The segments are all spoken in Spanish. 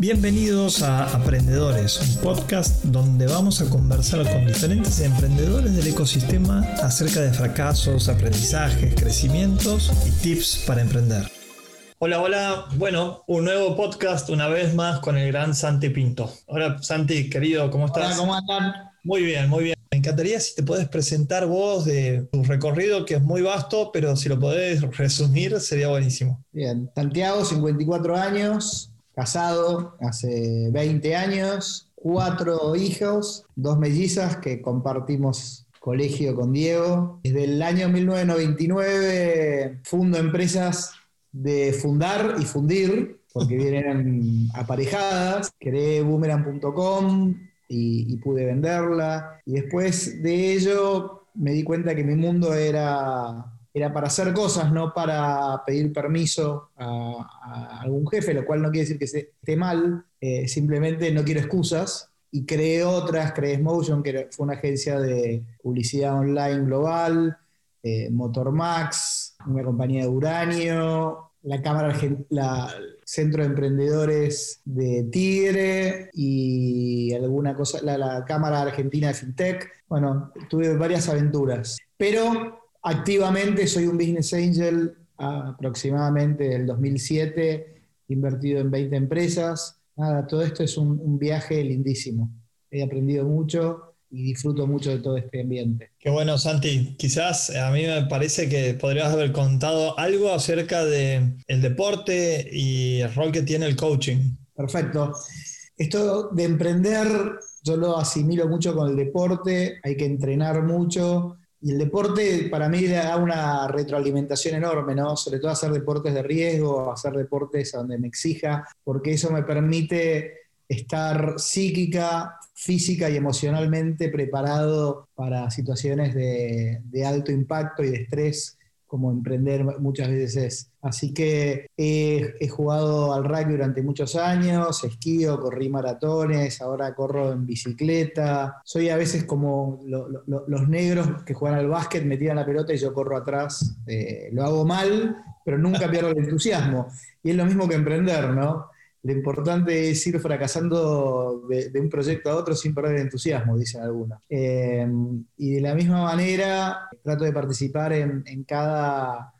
Bienvenidos a Aprendedores, un podcast donde vamos a conversar con diferentes emprendedores del ecosistema acerca de fracasos, aprendizajes, crecimientos y tips para emprender. Hola, hola. Bueno, un nuevo podcast una vez más con el gran Santi Pinto. Hola Santi, querido, ¿cómo estás? Hola, ¿cómo andan? Muy bien, muy bien. Me encantaría si te puedes presentar vos de tu recorrido, que es muy vasto, pero si lo podés resumir sería buenísimo. Bien, Santiago, 54 años, casado hace 20 años, cuatro hijos, dos mellizas que compartimos colegio con Diego. Desde el año 1999 fundo empresas de fundar y fundir, porque vienen aparejadas. Creé boomerang.com y, y pude venderla. Y después de ello me di cuenta que mi mundo era era para hacer cosas, no para pedir permiso a, algún jefe, lo cual no quiere decir que esté mal, eh, simplemente no quiero excusas. Y creé otras, creé Motion, que fue una agencia de publicidad online global, eh, Motormax, una compañía de uranio, la Cámara la Centro de Emprendedores de Tigre y alguna cosa, la, la Cámara Argentina de FinTech. Bueno, tuve varias aventuras. Pero Activamente soy un business angel aproximadamente del 2007, invertido en 20 empresas. Nada, todo esto es un, viaje lindísimo. He aprendido mucho y disfruto mucho de todo este ambiente. Qué bueno, Santi. Quizás a mí me parece que podrías haber contado algo acerca del el deporte y el rol que tiene el coaching. Perfecto. Esto de emprender, yo lo asimilo mucho con el deporte, hay que entrenar mucho, y el deporte para mí da una retroalimentación enorme, ¿no? Sobre todo hacer deportes de riesgo, hacer deportes donde me exija, porque eso me permite estar psíquica, física y emocionalmente preparado para situaciones de, de alto impacto y de estrés como emprender muchas veces es. Así que he, jugado al rugby durante muchos años, esquío, corrí maratones, ahora corro en bicicleta. Soy a veces como los negros que juegan al básquet, me tiran la pelota y yo corro atrás. Eh, lo hago mal, pero nunca pierdo el entusiasmo. Y es lo mismo que emprender, ¿no? Lo importante es ir fracasando de, un proyecto a otro sin perder entusiasmo, dicen algunos. Eh, y de la misma manera, trato de participar en, cada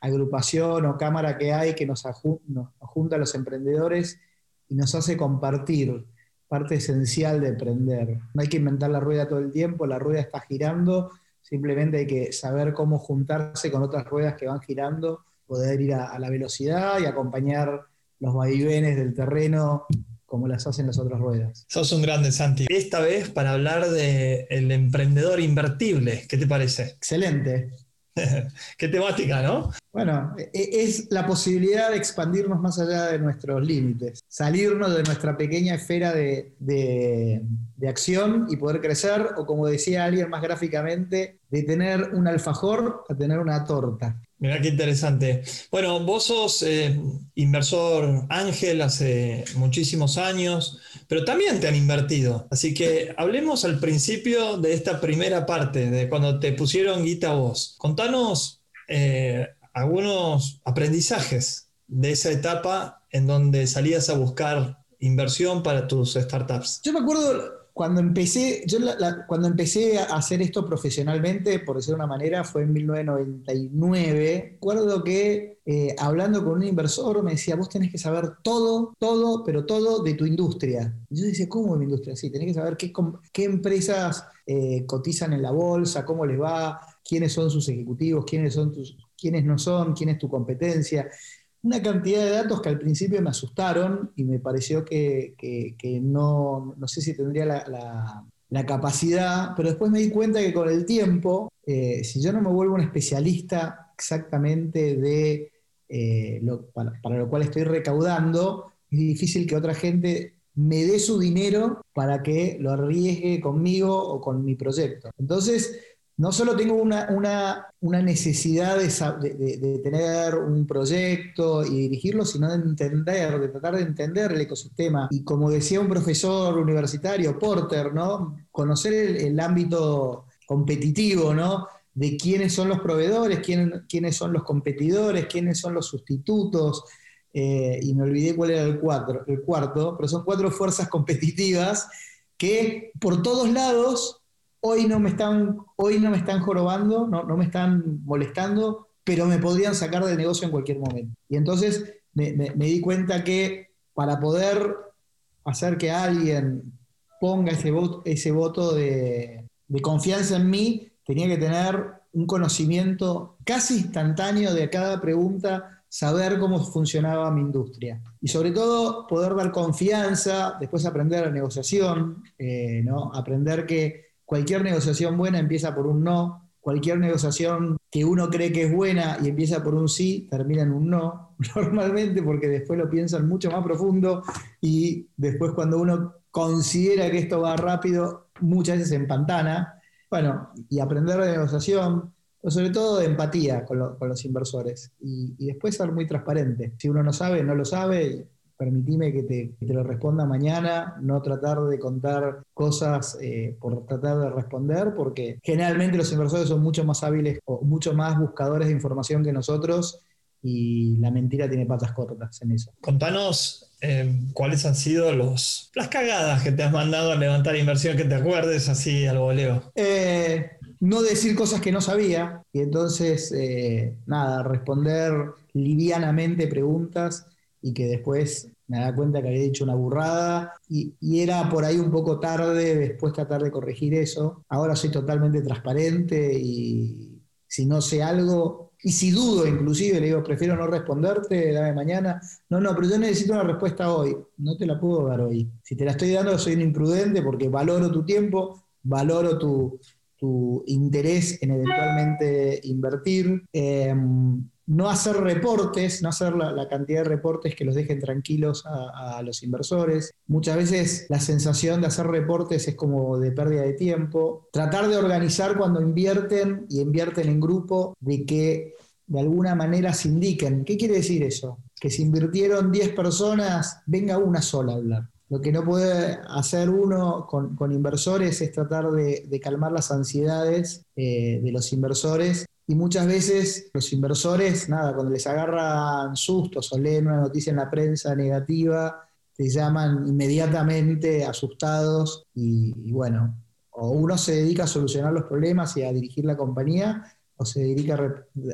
agrupación o cámara que hay que nos, nos, junta a los emprendedores y nos hace compartir parte esencial de emprender. No hay que inventar la rueda todo el tiempo, la rueda está girando, simplemente hay que saber cómo juntarse con otras ruedas que van girando, poder ir a la velocidad y acompañar los vaivenes del terreno como las hacen las otras ruedas. Sos un grande, Santi. Esta vez para hablar del el emprendedor invertible, ¿qué te parece? Excelente. Qué temática, ¿no? Bueno, e, es la posibilidad de expandirnos más allá de nuestros límites, salirnos de nuestra pequeña esfera de, de, acción y poder crecer, o como decía alguien más gráficamente, de tener un alfajor a tener una torta. Mira qué interesante. Bueno, vos sos eh, inversor ángel hace muchísimos años, pero también te han invertido. Así que hablemos al principio de esta primera parte, de cuando te pusieron guita vos. Contanos eh, algunos aprendizajes de esa etapa en donde salías a buscar inversión para tus startups. Yo me acuerdo cuando empecé, yo cuando empecé a hacer esto profesionalmente, por decirlo de una manera, fue en 1999. Recuerdo que eh, hablando con un inversor me decía, vos tenés que saber todo, todo, pero todo de tu industria. Y yo decía, ¿cómo de mi industria? Sí, tenés que saber qué, qué empresas eh, cotizan en la bolsa, cómo les va, quiénes son sus ejecutivos, quiénes, son tus, quiénes no son, quién es tu competencia una cantidad de datos que al principio me asustaron y me pareció que, no, no, sé si tendría la, capacidad, pero después me di cuenta que con el tiempo, eh, si yo no me vuelvo un especialista exactamente de eh, lo, para, para, lo cual estoy recaudando, es difícil que otra gente me dé su dinero para que lo arriesgue conmigo o con mi proyecto. Entonces, no solo tengo una, necesidad de, tener un proyecto y dirigirlo, sino de entender, de tratar de entender el ecosistema. Y como decía un profesor universitario, Porter, ¿no? Conocer el, ámbito competitivo, ¿no? De quiénes son los proveedores, quiénes, quiénes son los competidores, quiénes son los sustitutos, eh, y me olvidé cuál era el, el cuarto, pero son cuatro fuerzas competitivas que por todos lados hoy no me están, hoy no me están jorobando, no, no me están molestando, pero me podrían sacar del negocio en cualquier momento. Y entonces me, di cuenta que para poder hacer que alguien ponga ese voto, ese voto de, de confianza en mí, tenía que tener un conocimiento casi instantáneo de cada pregunta, saber cómo funcionaba mi industria. Y sobre todo poder dar confianza, después aprender la negociación, eh, ¿no? aprender que cualquier negociación buena empieza por un no, cualquier negociación que uno cree que es buena y empieza por un sí, termina en un no, normalmente porque después lo piensan mucho más profundo y después cuando uno considera que esto va rápido, muchas veces se empantana. Bueno, y aprender de negociación, sobre todo de empatía con, los inversores y, después ser muy transparente. Si uno no sabe, no lo sabe, permitime que te, lo responda mañana, no tratar de contar cosas eh, por tratar de responder, porque generalmente los inversores son mucho más hábiles o mucho más buscadores de información que nosotros y la mentira tiene patas cortas en eso. Contanos eh, cuáles han sido los, las cagadas que te has mandado a levantar inversión, que te acuerdes así al voleo. Eh, no decir cosas que no sabía y entonces, nada, responder livianamente preguntas y que después me da cuenta que había dicho una burrada y, era por ahí un poco tarde después tratar de corregir eso. Ahora soy totalmente transparente y si no sé algo, y si dudo, inclusive, le digo, prefiero no responderte, dame mañana. No, no, pero yo necesito una respuesta hoy. No te la puedo dar hoy. Si te la estoy dando, soy un imprudente porque valoro tu tiempo, valoro tu, tu interés en eventualmente invertir. Em, no hacer reportes, no hacer la, cantidad de reportes que los dejen tranquilos a, los inversores. Muchas veces la sensación de hacer reportes es como de pérdida de tiempo. Tratar de organizar cuando invierten y invierten en grupo, de que de alguna manera se indiquen. ¿Qué quiere decir eso? Que si invirtieron 10 personas, venga una sola a hablar. Lo que no puede hacer uno con, inversores es tratar de, calmar las ansiedades eh, de los inversores y muchas veces los inversores, nada, cuando les agarran sustos o leen una noticia en la prensa negativa, se llaman inmediatamente asustados y, bueno, o uno se dedica a solucionar los problemas y a dirigir la compañía o se dedica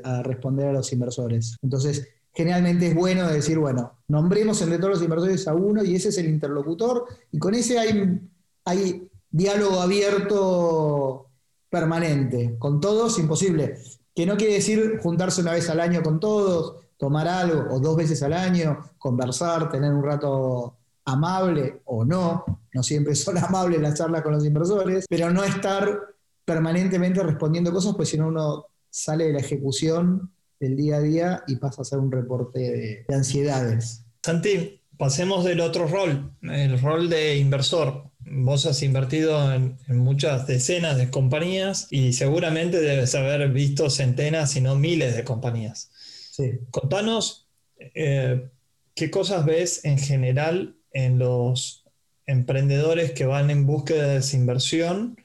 a, responder a los inversores. Entonces, generalmente es bueno decir, bueno, nombremos entre todos los inversores a uno y ese es el interlocutor y con ese hay, hay diálogo abierto permanente. Con todos, imposible que no quiere decir juntarse una vez al año con todos, tomar algo, o dos veces al año, conversar, tener un rato amable o no, no siempre son amables las charlas con los inversores, pero no estar permanentemente respondiendo cosas, pues si no uno sale de la ejecución del día a día y pasa a ser un reporte de, de ansiedades. Santi, pasemos del otro rol, el rol de inversor. Vos has invertido en, muchas decenas de compañías y seguramente debes haber visto centenas, si no miles de compañías. Contanos eh, qué cosas ves en general en los emprendedores que van en búsqueda de desinversión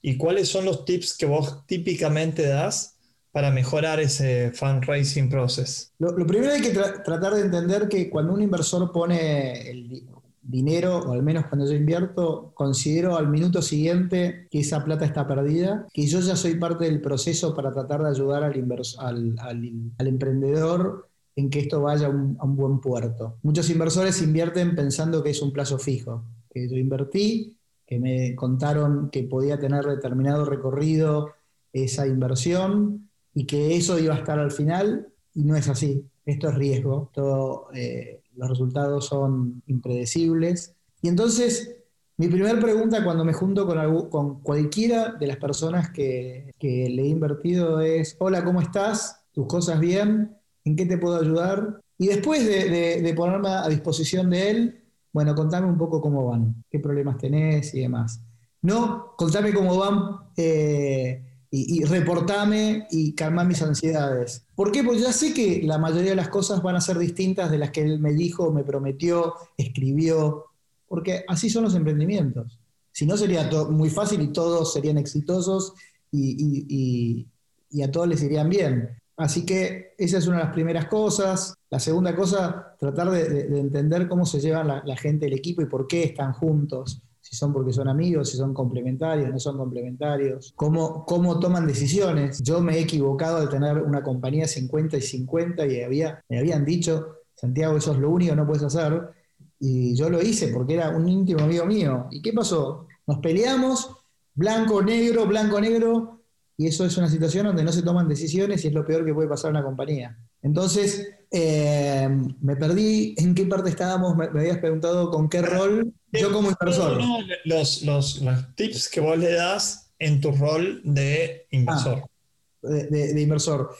y cuáles son los tips que vos típicamente das para mejorar ese fundraising process. Lo, primero hay que tratar de entender que cuando un inversor pone el, dinero, o al menos cuando yo invierto, considero al minuto siguiente que esa plata está perdida, que yo ya soy parte del proceso para tratar de ayudar al, al, emprendedor en que esto vaya a un, buen puerto. Muchos inversores invierten pensando que es un plazo fijo, que yo invertí, que me contaron que podía tener determinado recorrido esa inversión y que eso iba a estar al final, y no es así. Esto es riesgo. Todo, eh, los resultados son impredecibles. Y entonces, mi primera pregunta cuando me junto con, cualquiera de las personas que, le he invertido es, hola, ¿cómo estás? ¿Tus cosas bien? ¿En qué te puedo ayudar? Y después de, ponerme a disposición de él, bueno, contame un poco cómo van, qué problemas tenés y demás. No, contame cómo van eh, y, reportame y calma mis ansiedades. ¿Por qué? Porque ya sé que la mayoría de las cosas van a ser distintas de las que él me dijo, me prometió, escribió, porque así son los emprendimientos. Si no sería muy fácil y todos serían exitosos y, y, a todos les irían bien. Así que esa es una de las primeras cosas. La segunda cosa, tratar de, entender cómo se llevan la, gente del equipo y por qué están juntos. Si son porque son amigos, si son complementarios, no son complementarios, cómo, cómo toman decisiones. Yo me he equivocado al tener una compañía 50 y 50 y había, me habían dicho, Santiago, eso es lo único no puedes hacer. Y yo lo hice porque era un íntimo amigo mío. ¿Y qué pasó? Nos peleamos, blanco, negro, blanco, negro, y eso es una situación donde no se toman decisiones y es lo peor que puede pasar a una compañía. Entonces, eh, me perdí en qué parte estábamos, me, habías preguntado con qué rol yo como inversor. los, los, tips que vos le das en tu rol de inversor. Ah, de, inversor.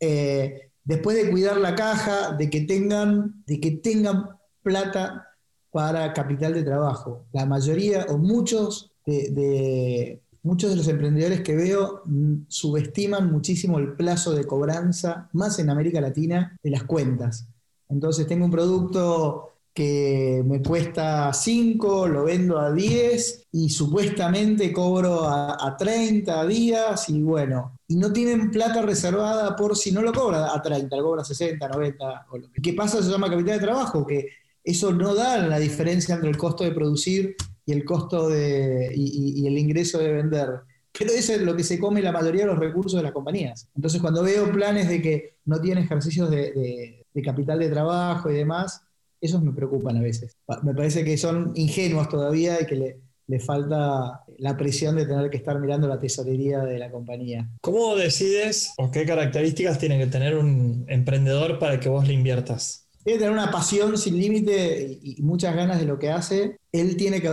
Eh, después de cuidar la caja, de que tengan, de que tengan plata para capital de trabajo. La mayoría o muchos de, muchos de los emprendedores que veo mm, subestiman muchísimo el plazo de cobranza, más en América Latina, de las cuentas. Entonces tengo un producto que me cuesta 5, lo vendo a 10 y supuestamente cobro a, 30 días y bueno, y no tienen plata reservada por si no lo cobra a 30, lo cobra 60, 90. O lo ¿Qué pasa? Se llama capital de trabajo, que eso no da la diferencia entre el costo de producir y el costo de, y, el ingreso de vender. Pero eso es lo que se come la mayoría de los recursos de las compañías. Entonces, cuando veo planes de que no tienen ejercicios de, capital de trabajo y demás, esos me preocupan a veces. Me parece que son ingenuos todavía y que le, le falta la presión de tener que estar mirando la tesorería de la compañía. ¿Cómo decides o qué características tiene que tener un emprendedor para que vos le inviertas? Tiene que tener una pasión sin límite y, muchas ganas de lo que hace. Él tiene que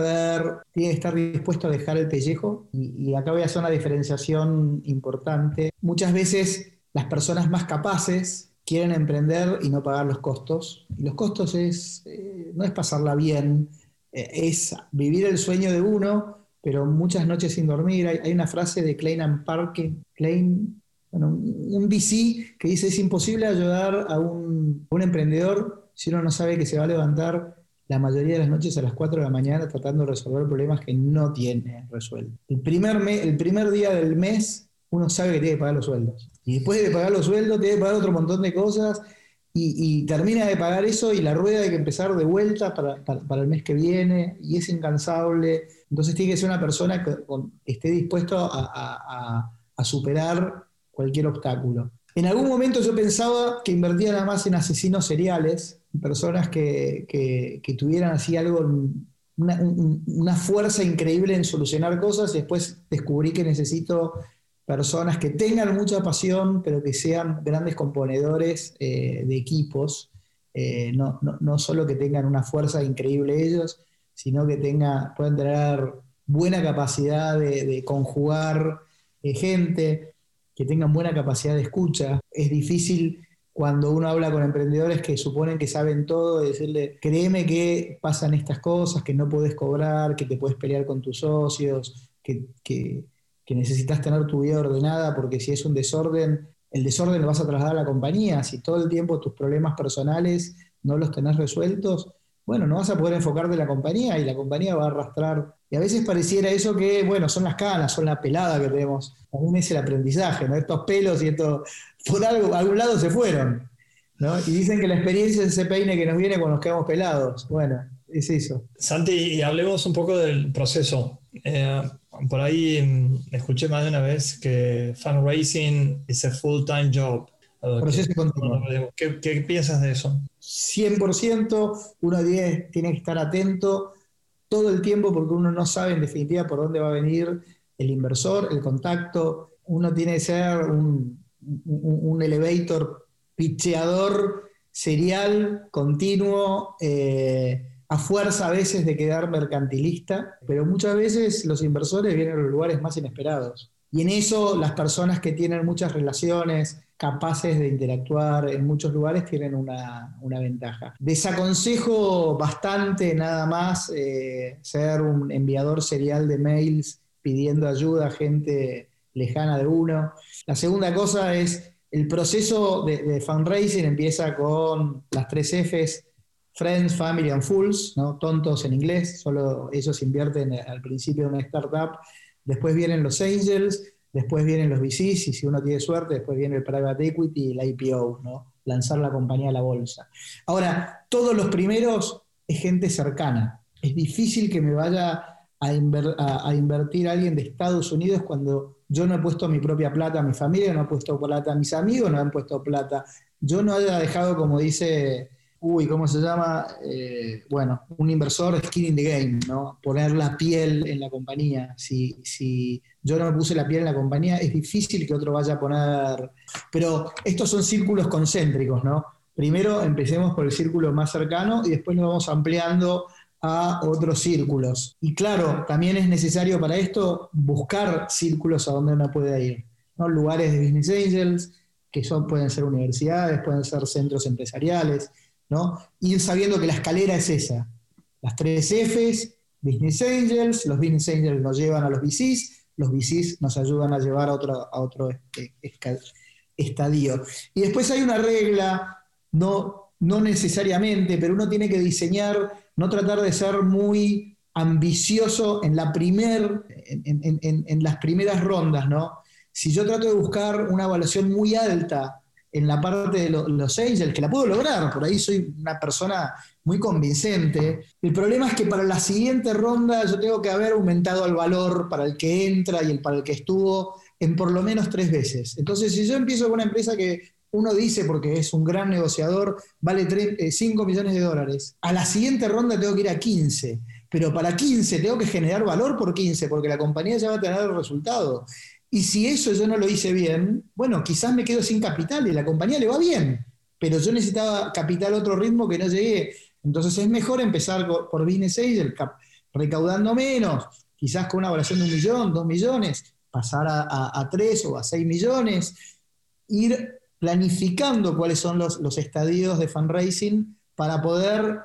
tiene que estar dispuesto a dejar el pellejo. Y, acá voy a hacer una diferenciación importante. Muchas veces las personas más capaces quieren emprender y no pagar los costos. Y los costos es, eh, no es pasarla bien, eh, es vivir el sueño de uno, pero muchas noches sin dormir. Hay, una frase de Klein and Parkin, Klein bueno, un VC que dice es imposible ayudar a un, emprendedor si uno no sabe que se va a levantar la mayoría de las noches a las 4 de la mañana tratando de resolver problemas que no tiene resueltos. El primer, el primer día del mes uno sabe que tiene que pagar los sueldos. Y después de pagar los sueldos tiene que pagar otro montón de cosas y, termina de pagar eso y la rueda hay que empezar de vuelta para, el mes que viene y es incansable. Entonces tiene que ser una persona que, esté dispuesto a, a superar cualquier obstáculo. En algún momento yo pensaba que invertía nada más en asesinos seriales, personas que, tuvieran así algo, una, fuerza increíble en solucionar cosas y después descubrí que necesito personas que tengan mucha pasión, pero que sean grandes componedores eh, de equipos, eh, no, solo que tengan una fuerza increíble ellos, sino que tenga, puedan tener buena capacidad de, conjugar eh, gente que tengan buena capacidad de escucha. Es difícil cuando uno habla con emprendedores que suponen que saben todo, decirle, créeme que pasan estas cosas, que no puedes cobrar, que te puedes pelear con tus socios, que, necesitas tener tu vida ordenada, porque si es un desorden, el desorden lo vas a trasladar a la compañía. Si todo el tiempo tus problemas personales no los tenés resueltos, bueno, no vas a poder enfocarte en la compañía y la compañía va a arrastrar. Y a veces pareciera eso que, bueno, son las canas, son la pelada que tenemos. Aún es el aprendizaje, ¿no? Estos pelos y estos, por algo, algún lado se fueron. ¿no? Y dicen que la experiencia es ese peine que nos viene cuando nos quedamos pelados. Bueno, es eso. Santi, y hablemos un poco del proceso. Eh, por ahí mm, escuché más de una vez que fundraising is a full-time job. Proceso ¿Qué, ¿Qué, piensas de eso? 100%, uno tiene, tiene que estar atento todo el tiempo porque uno no sabe en definitiva por dónde va a venir el inversor, el contacto. Uno tiene que ser un, elevator picheador serial, continuo, eh, a fuerza a veces de quedar mercantilista, pero muchas veces los inversores vienen a los lugares más inesperados. Y en eso las personas que tienen muchas relaciones, capaces de interactuar en muchos lugares, tienen una, ventaja. Desaconsejo bastante nada más eh, ser un enviador serial de mails pidiendo ayuda a gente lejana de uno. La segunda cosa es el proceso de, fundraising empieza con las tres Fs, Friends, Family and Fools, ¿no? tontos en inglés, solo ellos invierten al principio de una startup Después vienen los angels, después vienen los VCs y si uno tiene suerte, después viene el private equity y la IPO, ¿no? lanzar la compañía a la bolsa. Ahora, todos los primeros es gente cercana. Es difícil que me vaya a, invertir alguien de Estados Unidos cuando yo no he puesto mi propia plata, mi familia no ha puesto plata, mis amigos no han puesto plata. Yo no haya dejado, como dice uy, ¿cómo se llama? Eh, bueno, un inversor skin in the game, ¿no? Poner la piel en la compañía. Si, si yo no puse la piel en la compañía, es difícil que otro vaya a poner. Pero estos son círculos concéntricos, ¿no? Primero empecemos por el círculo más cercano y después nos vamos ampliando a otros círculos. Y claro, también es necesario para esto buscar círculos a donde uno puede ir. ¿no? Lugares de business angels, que son, pueden ser universidades, pueden ser centros empresariales, ¿no? Ir sabiendo que la escalera es esa. Las tres Fs, Business Angels, los Business Angels nos llevan a los VCs, los VCs nos ayudan a llevar a otro, a otro este, estadio. Y después hay una regla, no, no necesariamente, pero uno tiene que diseñar, no tratar de ser muy ambicioso en, la primer, en, las primeras rondas, ¿no? Si yo trato de buscar una evaluación muy alta en la parte de los angels, que la puedo lograr, por ahí soy una persona muy convincente. El problema es que para la siguiente ronda yo tengo que haber aumentado el valor para el que entra y el para el que estuvo en por lo menos tres veces. Entonces, si yo empiezo con una empresa que uno dice, porque es un gran negociador, vale 5 eh, millones de dólares, a la siguiente ronda tengo que ir a 15 pero para 15 tengo que generar valor por 15, porque la compañía ya va a tener el resultado. Y si eso yo no lo hice bien, bueno, quizás me quedo sin capital y la compañía le va bien, pero yo necesitaba capital a otro ritmo que no llegué. Entonces es mejor empezar por Business Angel, recaudando menos, quizás con una evaluación de un millón, dos millones, pasar a, tres o a seis millones, ir planificando cuáles son los, los estadios de fundraising para poder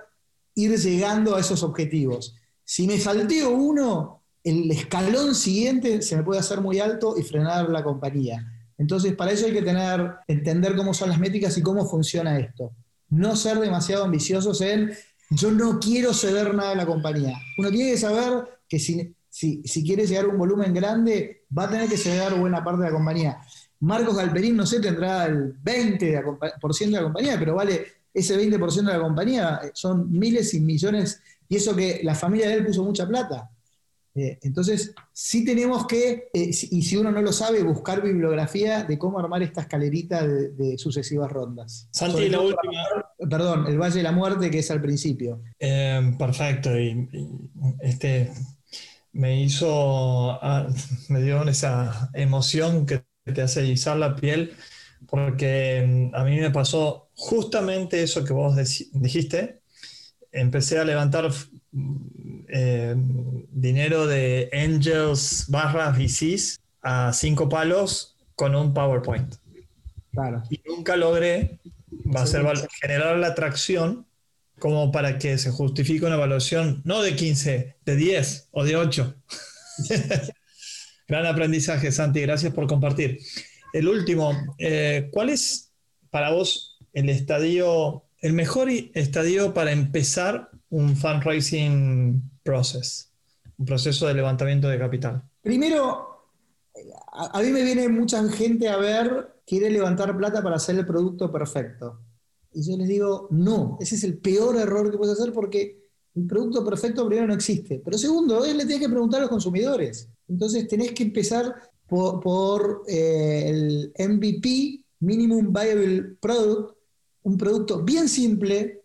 ir llegando a esos objetivos. Si me salteo uno, el escalón siguiente se me puede hacer muy alto y frenar la compañía. Entonces, para eso hay que entender cómo son las métricas y cómo funciona esto. No ser demasiado ambiciosos en yo no quiero ceder nada a la compañía. Uno tiene que saber que si, si, quiere llegar a un volumen grande, va a tener que ceder buena parte de la compañía. Marcos Galperín, no sé, tendrá el 20% de la compañía, pero vale ese 20% de la compañía, son miles y millones, y eso que la familia de él puso mucha plata. Eh, entonces, sí tenemos que, eh, y si uno no lo sabe, buscar bibliografía de cómo armar esta escalerita de, sucesivas rondas. Santi, la última. perdón, el Valle de la Muerte, que es al principio. Eh, perfecto, y, este me hizo, ah, me dio esa emoción que te hace izar la piel, porque mm, a mí me pasó justamente eso que vos dijiste. Empecé a levantar eh, dinero de Angels barra VCs a cinco palos con un PowerPoint. Y nunca logré va a ser generar la atracción como para que se justifique una evaluación no de 15, de 10 o de 8. Gran aprendizaje, Santi. Gracias por compartir. El último, eh, ¿cuál es para vos el estadio, el mejor estadio para empezar un fundraising process, un proceso de levantamiento de capital? Primero, a, mí me viene mucha gente a ver, quiere levantar plata para hacer el producto perfecto. Y yo les digo, no, ese es el peor error que puedes hacer porque el producto perfecto primero no existe. Pero segundo, él le tiene que preguntar a los consumidores. Entonces tenés que empezar por, eh, el MVP, Minimum Viable Product, un producto bien simple,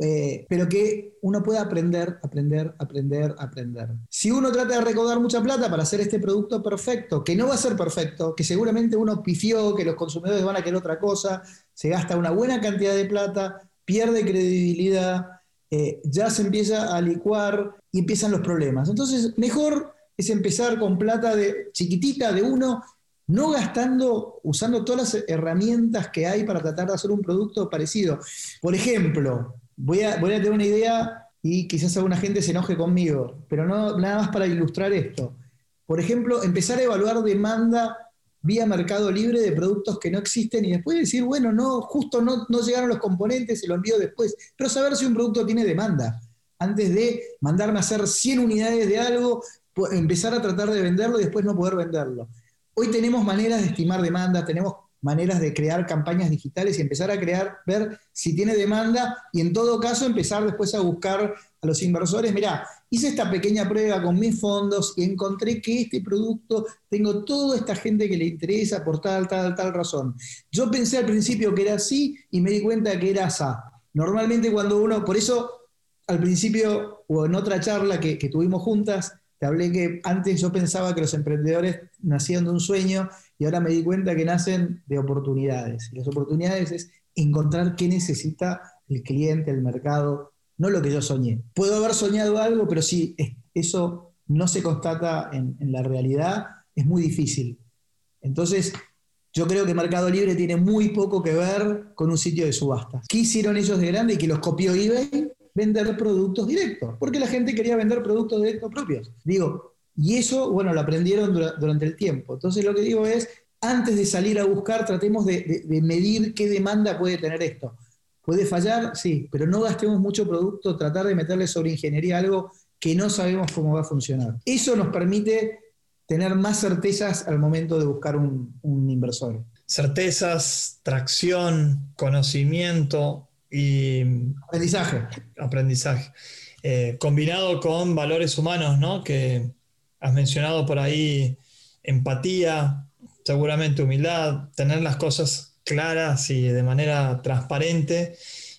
eh, pero que uno pueda aprender, aprender, aprender, aprender. Si uno trata de recaudar mucha plata para hacer este producto perfecto, que no va a ser perfecto, que seguramente uno pifió, que los consumidores van a querer otra cosa, se gasta una buena cantidad de plata, pierde credibilidad, eh, ya se empieza a licuar y empiezan los problemas. Entonces, mejor es empezar con plata de chiquitita de uno no gastando, usando todas las herramientas que hay para tratar de hacer un producto parecido. Por ejemplo, voy a, voy a tener una idea y quizás alguna gente se enoje conmigo, pero no, nada más para ilustrar esto. Por ejemplo, empezar a evaluar demanda vía Mercado Libre de productos que no existen y después decir, bueno, no, justo no, no llegaron los componentes y lo envío después, pero saber si un producto tiene demanda. Antes de mandarme a hacer 100 unidades de algo, empezar a tratar de venderlo y después no poder venderlo. Hoy tenemos maneras de estimar demanda, tenemos maneras de crear campañas digitales y empezar a crear, ver si tiene demanda y en todo caso empezar después a buscar a los inversores, mirá, hice esta pequeña prueba con mis fondos y encontré que este producto, tengo toda esta gente que le interesa por tal, tal, tal razón. Yo pensé al principio que era así y me di cuenta que era así. Normalmente cuando uno, por eso al principio o en otra charla que, que tuvimos juntas, te hablé que antes yo pensaba que los emprendedores nacían de un sueño y ahora me di cuenta que nacen de oportunidades. Y las oportunidades es encontrar qué necesita el cliente, el mercado, no lo que yo soñé. Puedo haber soñado algo, pero si eso no se constata en, la realidad, es muy difícil. Entonces, yo creo que Mercado Libre tiene muy poco que ver con un sitio de subastas. ¿Qué hicieron ellos de grande y que los copió eBay? Vender productos directos, porque la gente quería vender productos directos propios. Digo, y eso, bueno, lo aprendieron durante el tiempo. Entonces lo que digo es, antes de salir a buscar, tratemos de, medir qué demanda puede tener esto. ¿Puede fallar? Sí, pero no gastemos mucho producto, tratar de meterle sobre ingeniería algo que no sabemos cómo va a funcionar. Eso nos permite tener más certezas al momento de buscar un, inversor. Certezas, tracción, conocimiento y... Aprendizaje. Aprendizaje. Eh, combinado con valores humanos, ¿no? Que Has mencionado por ahí empatía, seguramente humildad, tener las cosas claras y de manera transparente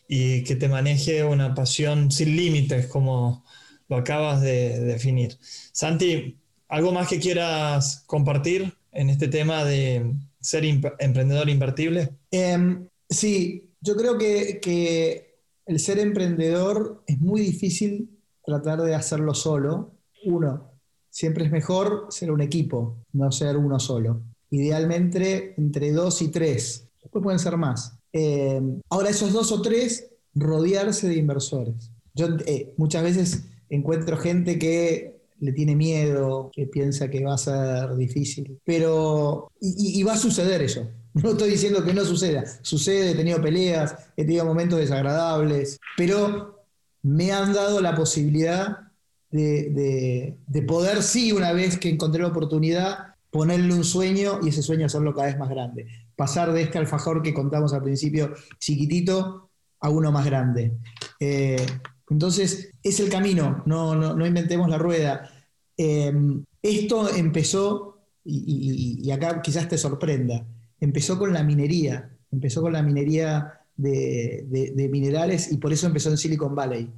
y que te maneje una pasión sin límites, como lo acabas de definir. Santi, ¿algo más que quieras compartir en este tema de ser emprendedor invertible? Em, sí, yo creo que, el ser emprendedor es muy difícil tratar de hacerlo solo. Uno, siempre es mejor ser un equipo, no ser uno solo. Idealmente entre dos y tres, después pueden ser más. Eh, ahora esos dos o tres, rodearse de inversores. Yo eh, muchas veces encuentro gente que le tiene miedo, que piensa que va a ser difícil, pero y, y va a suceder eso. No estoy diciendo que no suceda, sucede, he tenido peleas, he tenido momentos desagradables, pero me han dado la posibilidad de, poder, sí, una vez que encontré la oportunidad, ponerle un sueño y ese sueño hacerlo cada vez más grande. Pasar de este alfajor que contamos al principio, chiquitito, a uno más grande. Eh, entonces, es el camino, no, no, inventemos la rueda. Em, esto empezó, y, acá quizás te sorprenda, empezó con la minería, empezó con la minería de minerales y por eso empezó en Silicon Valley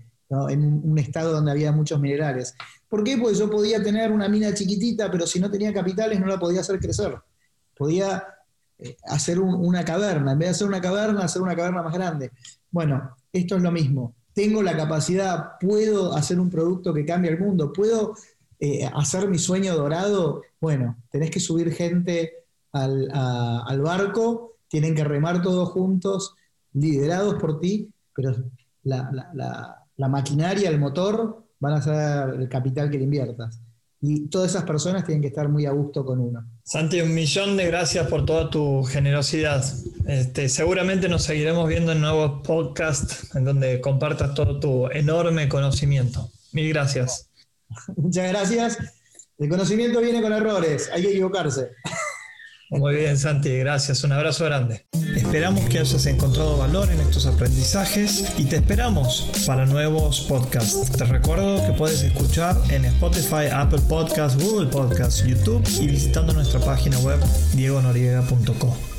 en un estado donde había muchos minerales. ¿Por qué? Pues yo podía tener una mina chiquitita, pero si no tenía capitales no la podía hacer crecer. Podía eh, hacer una caverna, en vez de hacer una caverna, hacer una caverna más grande. Bueno, esto es lo mismo. Tengo la capacidad, puedo hacer un producto que cambie el mundo, puedo eh, hacer mi sueño dorado. Bueno, tenés que subir gente al, al barco, tienen que remar todos juntos, liderados por ti, pero la, la, la maquinaria, el motor, van a ser el capital que le inviertas. Y todas esas personas tienen que estar muy a gusto con uno. Santi, un millón de gracias por toda tu generosidad. Este, seguramente nos seguiremos viendo en nuevos podcasts en donde compartas todo tu enorme conocimiento. Mil gracias. Muchas gracias. El conocimiento viene con errores, hay que equivocarse. Muy bien, Santi, gracias. Un abrazo grande. Esperamos que hayas encontrado valor en estos aprendizajes y te esperamos para nuevos podcasts. Te recuerdo que puedes escuchar en Spotify, Apple Podcasts, Google Podcasts, YouTube y visitando nuestra página web diegonoriega.com.